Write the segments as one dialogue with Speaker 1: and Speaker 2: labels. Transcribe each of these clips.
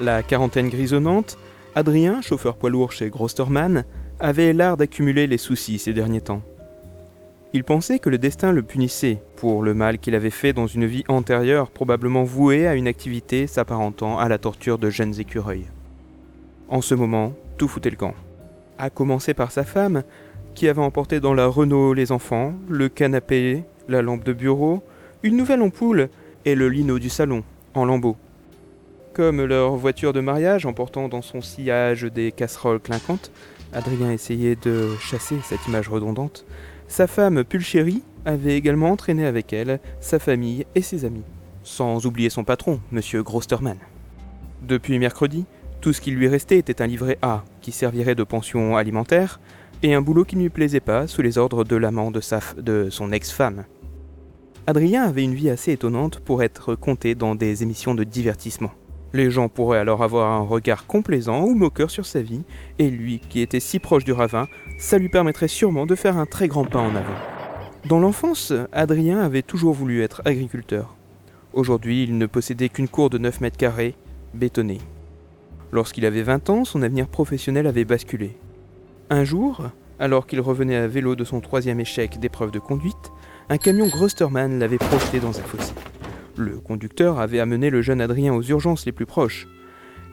Speaker 1: La quarantaine grisonnante, Adrien, chauffeur poids lourd chez Grosterman, avait l'art d'accumuler les soucis ces derniers temps. Il pensait que le destin le punissait pour le mal qu'il avait fait dans une vie antérieure, probablement vouée à une activité s'apparentant à la torture de jeunes écureuils. En ce moment, tout foutait le camp. À commencer par sa femme, qui avait emporté dans la Renault les enfants, le canapé, la lampe de bureau, une nouvelle ampoule et le lino du salon, en lambeaux. Comme leur voiture de mariage emportant dans son sillage des casseroles clinquantes, Adrien essayait de chasser cette image redondante, sa femme Pulchérie avait également entraîné avec elle sa famille et ses amis, sans oublier son patron, M. Grosterman. Depuis mercredi, tout ce qui lui restait était un livret A qui servirait de pension alimentaire et un boulot qui ne lui plaisait pas sous les ordres de l'amant de, de son ex-femme. Adrien avait une vie assez étonnante pour être compté dans des émissions de divertissement. Les gens pourraient alors avoir un regard complaisant ou moqueur sur sa vie, et lui, qui était si proche du ravin, ça lui permettrait sûrement de faire un très grand pas en avant. Dans l'enfance, Adrien avait toujours voulu être agriculteur. Aujourd'hui, il ne possédait qu'une cour de 9 mètres carrés, bétonnée. Lorsqu'il avait 20 ans, son avenir professionnel avait basculé. Un jour, alors qu'il revenait à vélo de son troisième échec d'épreuve de conduite, un camion Grosterman l'avait projeté dans un fossé. Le conducteur avait amené le jeune Adrien aux urgences les plus proches.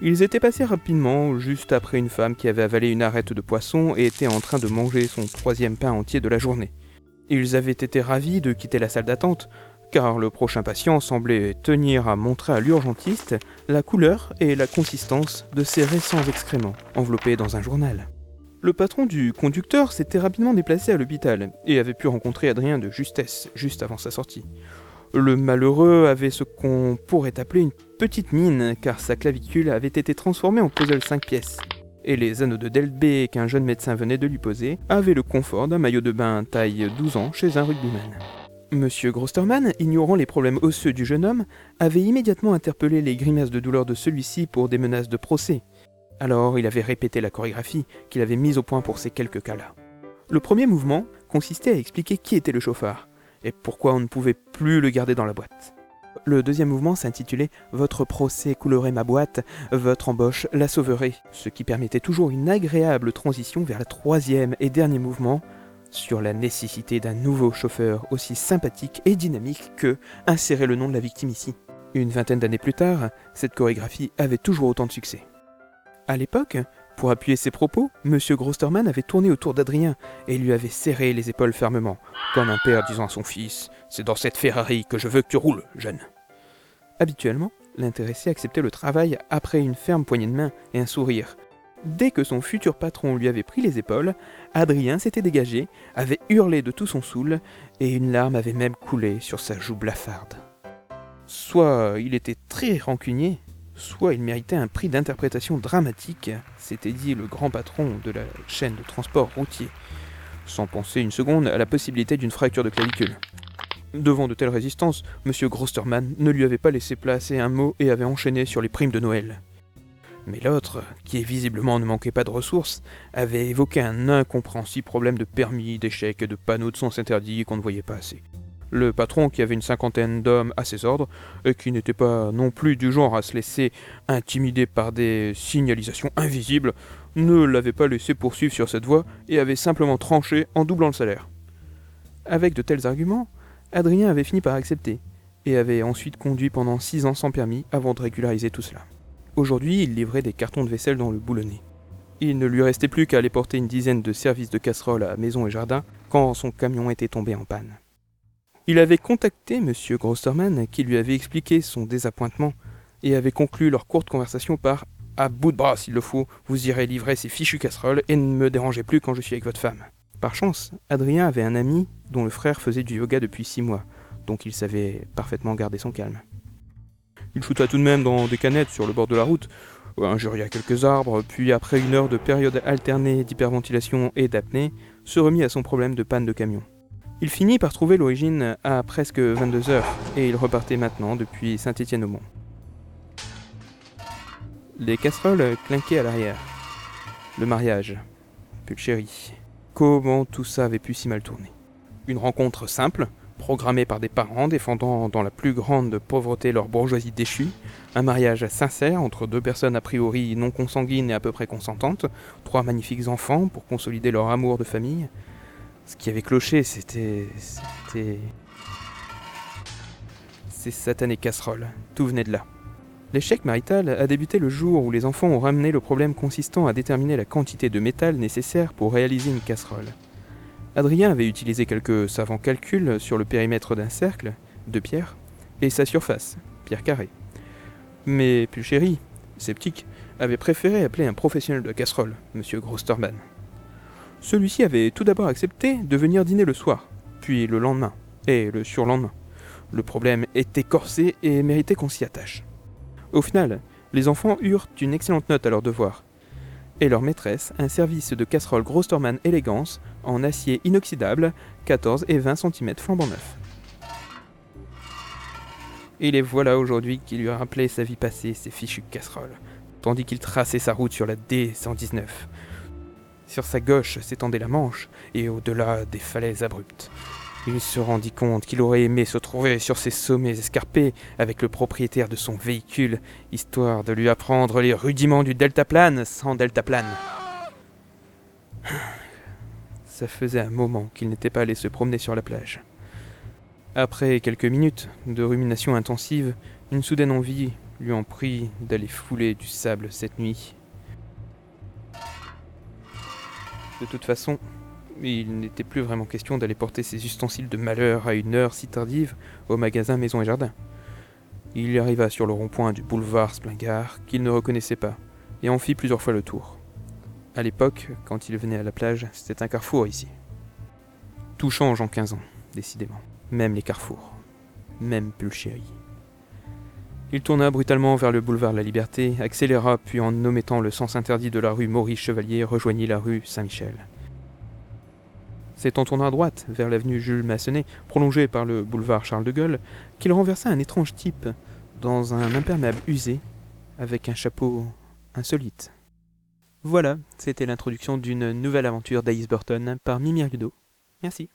Speaker 1: Ils étaient passés rapidement, juste après une femme qui avait avalé une arête de poisson et était en train de manger son troisième pain entier de la journée. Ils avaient été ravis de quitter la salle d'attente, car le prochain patient semblait tenir à montrer à l'urgentiste la couleur et la consistance de ses récents excréments, enveloppés dans un journal. Le patron du conducteur s'était rapidement déplacé à l'hôpital et avait pu rencontrer Adrien de justesse juste avant sa sortie. Le malheureux avait ce qu'on pourrait appeler une petite mine, car sa clavicule avait été transformée en puzzle 5 pièces. Et les anneaux de Delbé qu'un jeune médecin venait de lui poser avaient le confort d'un maillot de bain taille 12 ans chez un rugbyman. Monsieur Grosterman, ignorant les problèmes osseux du jeune homme, avait immédiatement interpellé les grimaces de douleur de celui-ci pour des menaces de procès. Alors il avait répété la chorégraphie qu'il avait mise au point pour ces quelques cas-là. Le premier mouvement consistait à expliquer qui était le chauffard, et pourquoi on ne pouvait plus le garder dans la boîte. Le deuxième mouvement s'intitulait Votre procès coulerait ma boîte, votre embauche la sauverait, ce qui permettait toujours une agréable transition vers le troisième et dernier mouvement, sur la nécessité d'un nouveau chauffeur aussi sympathique et dynamique que insérer le nom de la victime ici. Une vingtaine d'années plus tard, cette chorégraphie avait toujours autant de succès. À l'époque, pour appuyer ses propos, M. Grosterman avait tourné autour d'Adrien et lui avait serré les épaules fermement, comme un père disant à son fils C'est dans cette Ferrari que je veux que tu roules, jeune. Habituellement, l'intéressé acceptait le travail après une ferme poignée de main et un sourire. Dès que son futur patron lui avait pris les épaules, Adrien s'était dégagé, avait hurlé de tout son soul, et une larme avait même coulé sur sa joue blafarde. Soit il était très rancunier, soit il méritait un prix d'interprétation dramatique, s'était dit le grand patron de la chaîne de transport routier, sans penser une seconde à la possibilité d'une fracture de clavicule. Devant de telles résistances, M. Grosterman ne lui avait pas laissé placer un mot et avait enchaîné sur les primes de Noël. Mais l'autre, qui visiblement ne manquait pas de ressources, avait évoqué un incompréhensible problème de permis, d'échecs de panneaux de sens interdits qu'on ne voyait pas assez. Le patron, qui avait une cinquantaine d'hommes à ses ordres, et qui n'était pas non plus du genre à se laisser intimider par des signalisations invisibles, ne l'avait pas laissé poursuivre sur cette voie et avait simplement tranché en doublant le salaire. Avec de tels arguments, Adrien avait fini par accepter, et avait ensuite conduit pendant six ans sans permis avant de régulariser tout cela. Aujourd'hui, il livrait des cartons de vaisselle dans le boulonnet. Il ne lui restait plus qu'à aller porter une dizaine de services de casseroles à maison et jardin quand son camion était tombé en panne. Il avait contacté M. Grosserman, qui lui avait expliqué son désappointement, et avait conclu leur courte conversation par À bout de bras s'il le faut, vous irez livrer ces fichues casseroles et ne me dérangez plus quand je suis avec votre femme. Par chance, Adrien avait un ami dont le frère faisait du yoga depuis six mois, donc il savait parfaitement garder son calme. Il shoota tout de même dans des canettes sur le bord de la route, injuria quelques arbres, puis après une heure de période alternée d'hyperventilation et d'apnée, se remit à son problème de panne de camion. Il finit par trouver l'origine à presque 22 heures, et il repartait maintenant depuis Saint-Étienne-au-Mont. Les casseroles clinquaient à l'arrière. Le mariage. Pulchérie. Comment tout ça avait pu si mal tourner? Une rencontre simple, programmé par des parents défendant dans la plus grande pauvreté leur bourgeoisie déchue, un mariage sincère entre deux personnes a priori non consanguines et à peu près consentantes, trois magnifiques enfants pour consolider leur amour de famille. Ce qui avait cloché, c'était. c'était. Ces satanées casseroles, tout venait de là. L'échec marital a débuté le jour où les enfants ont ramené le problème consistant à déterminer la quantité de métal nécessaire pour réaliser une casserole. Adrien avait utilisé quelques savants calculs sur le périmètre d'un cercle, de pierre, et sa surface, pierre carrée. Mais Pulchéry, sceptique, avait préféré appeler un professionnel de casserole, M. Grosterman. Celui-ci avait tout d'abord accepté de venir dîner le soir, puis le lendemain, et le surlendemain. Le problème était corsé et méritait qu'on s'y attache. Au final, les enfants eurent une excellente note à leur devoir, et leur maîtresse un service de casserole Grosterman Elegance en acier inoxydable, 14 et 20 cm flambant neuf. Et les voilà aujourd'hui qui lui rappelaient sa vie passée, ses fichues casseroles, tandis qu'il traçait sa route sur la D119. Sur sa gauche s'étendait la Manche, et au-delà des falaises abruptes. Il se rendit compte qu'il aurait aimé se trouver sur ces sommets escarpés avec le propriétaire de son véhicule, histoire de lui apprendre les rudiments du deltaplane sans deltaplane. Ça faisait un moment qu'il n'était pas allé se promener sur la plage. Après quelques minutes de rumination intensive, une soudaine envie lui en prit d'aller fouler du sable cette nuit. De toute façon, il n'était plus vraiment question d'aller porter ses ustensiles de malheur à une heure si tardive au magasin Maison et Jardin. Il arriva sur le rond-point du boulevard Splingard, qu'il ne reconnaissait pas, et en fit plusieurs fois le tour. À l'époque, quand il venait à la plage, c'était un carrefour ici. Tout change en 15 ans, décidément. Même les carrefours. Même Pulchéry. Il tourna brutalement vers le boulevard La Liberté, accéléra, puis en omettant le sens interdit de la rue Maurice Chevalier, rejoignit la rue Saint-Michel. C'est en tournant à droite, vers l'avenue Jules Massenet, prolongée par le boulevard Charles de Gaulle, qu'il renversa un étrange type, dans un imperméable usé, avec un chapeau insolite. Voilà, c'était l'introduction d'une nouvelle aventure d'Alice Burton par Mimi Argudo. Merci.